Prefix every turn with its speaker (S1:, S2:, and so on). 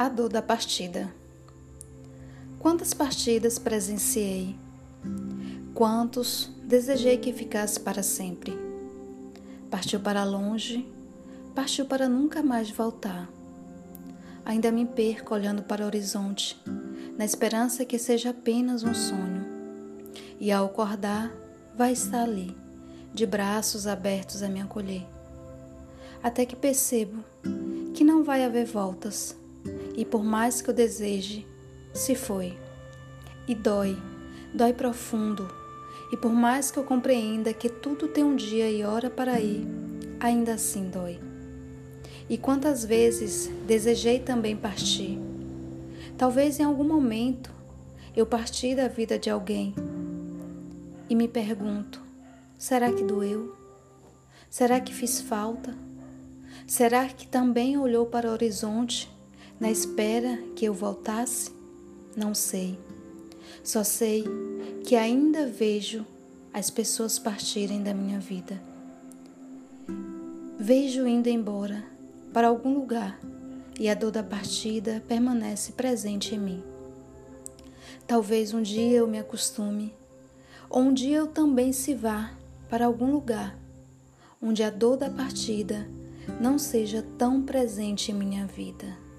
S1: A dor da partida. Quantas partidas presenciei? Quantos desejei que ficasse para sempre? Partiu para longe, partiu para nunca mais voltar. Ainda me perco olhando para o horizonte, na esperança que seja apenas um sonho. E ao acordar, vai estar ali, de braços abertos a me acolher. Até que percebo que não vai haver voltas e por mais que eu deseje, se foi. E dói, dói profundo. E por mais que eu compreenda que tudo tem um dia e hora para ir, ainda assim dói. E quantas vezes desejei também partir. Talvez em algum momento eu parti da vida de alguém e me pergunto: será que doeu? Será que fiz falta? Será que também olhou para o horizonte na espera que eu voltasse? Não sei. Só sei que ainda vejo as pessoas partirem da minha vida. Vejo indo embora para algum lugar e a dor da partida permanece presente em mim. Talvez um dia eu me acostume, ou um dia eu também se vá para algum lugar onde a dor da partida não seja tão presente em minha vida.